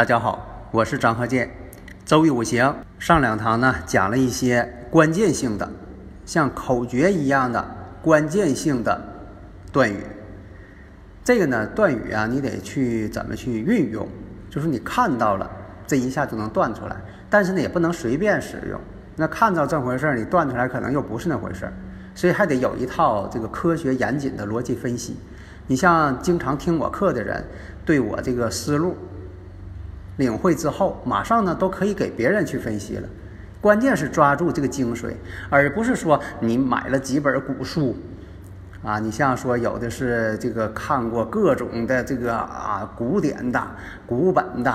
大家好，我是张鹤剑。周易五行上两堂呢，讲了一些关键性的，像口诀一样的关键性的断语。这个呢，断语啊，你得去怎么去运用？就是你看到了，这一下就能断出来。但是呢，也不能随便使用。那看到这回事儿，你断出来可能又不是那回事儿，所以还得有一套这个科学严谨的逻辑分析。你像经常听我课的人，对我这个思路。领会之后，马上呢都可以给别人去分析了。关键是抓住这个精髓，而不是说你买了几本古书，啊，你像说有的是这个看过各种的这个啊古典的、古本的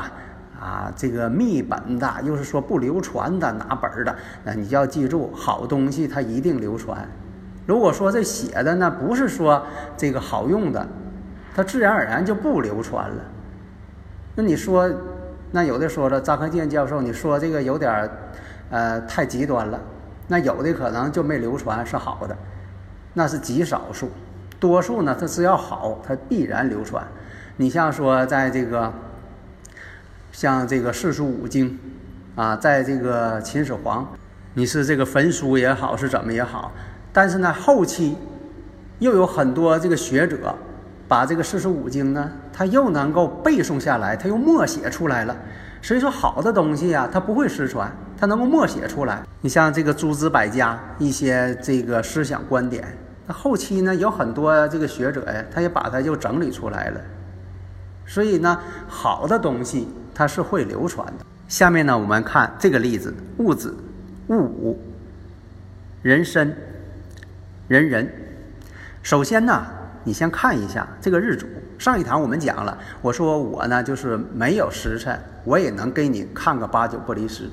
啊这个秘本的，又是说不流传的哪本的，那你就要记住，好东西它一定流传。如果说这写的呢不是说这个好用的，它自然而然就不流传了。那你说？那有的说了，张克建教授，你说这个有点儿，呃，太极端了。那有的可能就没流传是好的，那是极少数，多数呢，它只要好，它必然流传。你像说在这个，像这个四书五经，啊，在这个秦始皇，你是这个焚书也好，是怎么也好，但是呢，后期又有很多这个学者。把这个四书五经呢，他又能够背诵下来，他又默写出来了。所以说，好的东西呀，它不会失传，它能够默写出来。你像这个诸子百家一些这个思想观点，那后期呢有很多这个学者呀，他也把它就整理出来了。所以呢，好的东西它是会流传的。下面呢，我们看这个例子：戊子、戊午、壬申、壬壬。首先呢。你先看一下这个日主。上一堂我们讲了，我说我呢就是没有时辰，我也能给你看个八九不离十。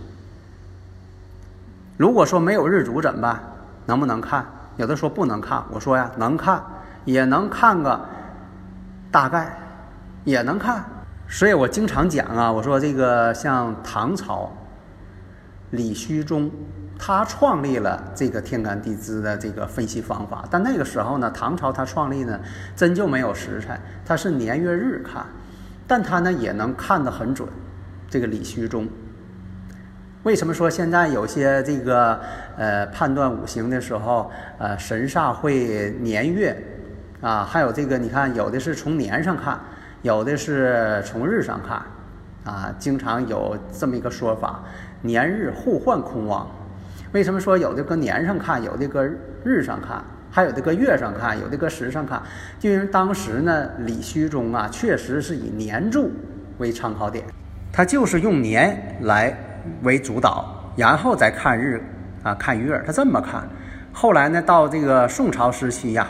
如果说没有日主怎么办？能不能看？有的说不能看，我说呀能看，也能看个大概，也能看。所以我经常讲啊，我说这个像唐朝李虚中。他创立了这个天干地支的这个分析方法，但那个时候呢，唐朝他创立呢，真就没有时辰，他是年月日看，但他呢也能看得很准。这个李虚中，为什么说现在有些这个呃判断五行的时候，呃神煞会年月啊，还有这个你看有的是从年上看，有的是从日上看，啊，经常有这么一个说法，年日互换空亡。为什么说有的搁年上看，有的搁日上看，还有的搁月上看，有的搁时上看？就因为当时呢，李虚中啊，确实是以年柱为参考点，他就是用年来为主导，然后再看日啊，看月，他这么看。后来呢，到这个宋朝时期呀，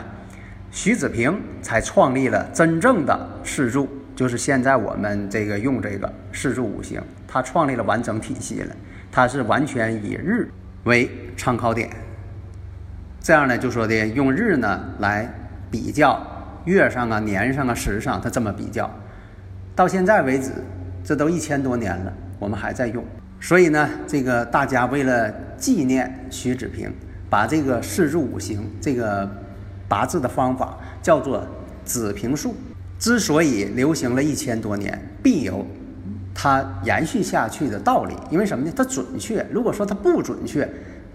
徐子平才创立了真正的世柱，就是现在我们这个用这个四柱五行，它创立了完整体系了，它是完全以日。为参考点，这样呢，就说的用日呢来比较月上啊、年上啊、时上，它这么比较，到现在为止，这都一千多年了，我们还在用。所以呢，这个大家为了纪念徐子平，把这个四柱五行这个八字的方法叫做子平术。之所以流行了一千多年，必有。它延续下去的道理，因为什么呢？它准确。如果说它不准确，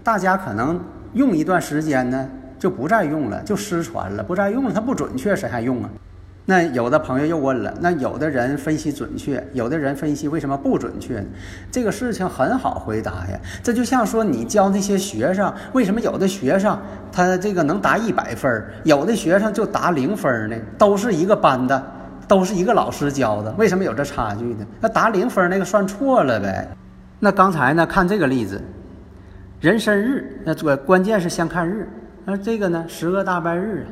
大家可能用一段时间呢，就不再用了，就失传了，不再用了。它不准确，谁还用啊？那有的朋友又问了，那有的人分析准确，有的人分析为什么不准确呢？这个事情很好回答呀。这就像说你教那些学生，为什么有的学生他这个能答一百分，有的学生就答零分呢？都是一个班的。都是一个老师教的，为什么有这差距呢？那答零分那个算错了呗。那刚才呢，看这个例子，人生日，那主关键是先看日。那这个呢，十个大半日，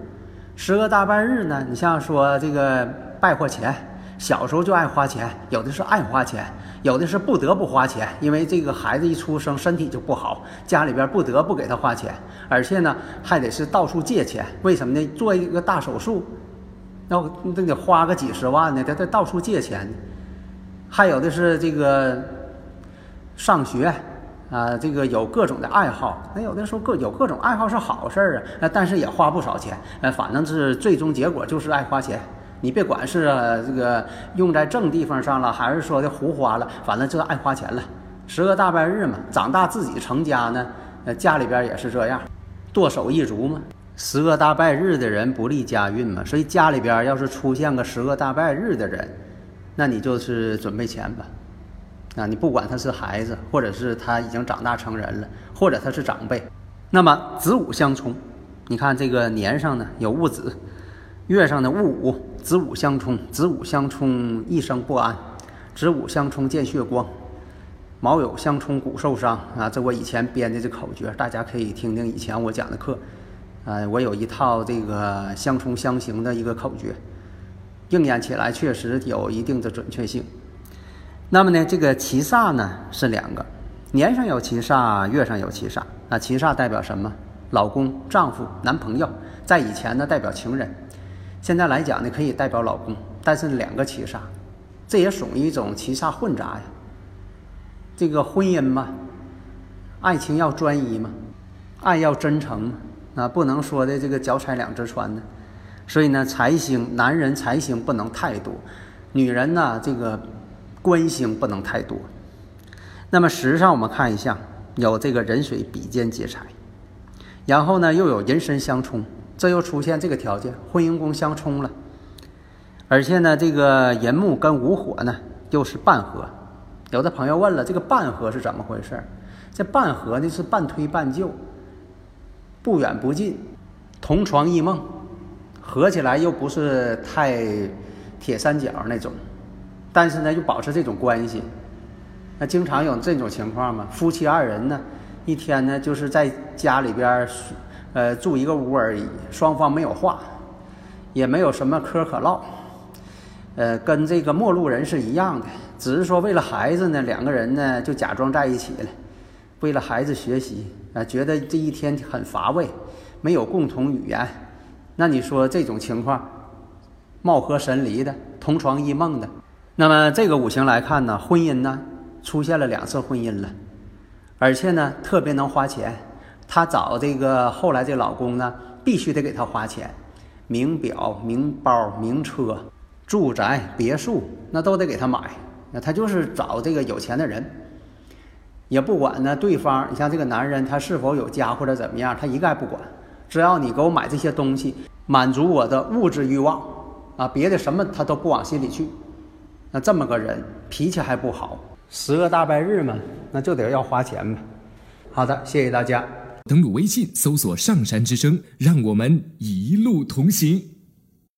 十个大半日呢，你像说这个败货钱，小时候就爱花钱，有的是爱花钱，有的是不得不花钱，因为这个孩子一出生身体就不好，家里边不得不给他花钱，而且呢还得是到处借钱。为什么呢？做一个大手术，那那得花个几十万呢，他他到处借钱。还有的是这个上学。啊，这个有各种的爱好，那有的时候各有各种爱好是好事儿啊，那但是也花不少钱，呃，反正是最终结果就是爱花钱。你别管是这个用在正地方上了，还是说的胡花了，反正就是爱花钱了。十个大半日嘛，长大自己成家呢，呃，家里边也是这样，剁手一族嘛。十个大半日的人不利家运嘛，所以家里边要是出现个十个大半日的人，那你就是准备钱吧。啊，你不管他是孩子，或者是他已经长大成人了，或者他是长辈，那么子午相冲，你看这个年上呢有戊子，月上的戊午，子午相冲，子午相冲一生不安，子午相冲见血光，卯酉相冲骨受伤啊！这我以前编的这口诀，大家可以听听以前我讲的课，啊，我有一套这个相冲相刑的一个口诀，应验起来确实有一定的准确性。那么呢，这个七煞呢是两个，年上有七煞，月上有七煞。啊，七煞代表什么？老公、丈夫、男朋友。在以前呢，代表情人；现在来讲呢，可以代表老公。但是两个七煞，这也属于一种七煞混杂呀。这个婚姻嘛，爱情要专一嘛，爱要真诚嘛，啊，不能说的这个脚踩两只船呢。所以呢，财星，男人财星不能太多，女人呢，这个。官星不能太多，那么实上我们看一下，有这个壬水比肩劫财，然后呢又有人身相冲，这又出现这个条件，婚姻宫相冲了，而且呢这个寅木跟午火呢又是半合，有的朋友问了，这个半合是怎么回事？这半合呢是半推半就，不远不近，同床异梦，合起来又不是太铁三角那种。但是呢，又保持这种关系，那经常有这种情况嘛？夫妻二人呢，一天呢就是在家里边呃，住一个屋而已，双方没有话，也没有什么嗑可唠，呃，跟这个陌路人是一样的，只是说为了孩子呢，两个人呢就假装在一起了，为了孩子学习啊，觉得这一天很乏味，没有共同语言，那你说这种情况，貌合神离的，同床异梦的。那么这个五行来看呢，婚姻呢出现了两次婚姻了，而且呢特别能花钱。她找这个后来这老公呢，必须得给她花钱，名表、名包、名车、住宅、别墅，那都得给她买。那她就是找这个有钱的人，也不管呢对方。你像这个男人，他是否有家或者怎么样，他一概不管。只要你给我买这些东西，满足我的物质欲望啊，别的什么他都不往心里去。这么个人脾气还不好，十个大半日嘛，那就得要花钱嘛。好的，谢谢大家。登录微信搜索“上山之声”，让我们一路同行。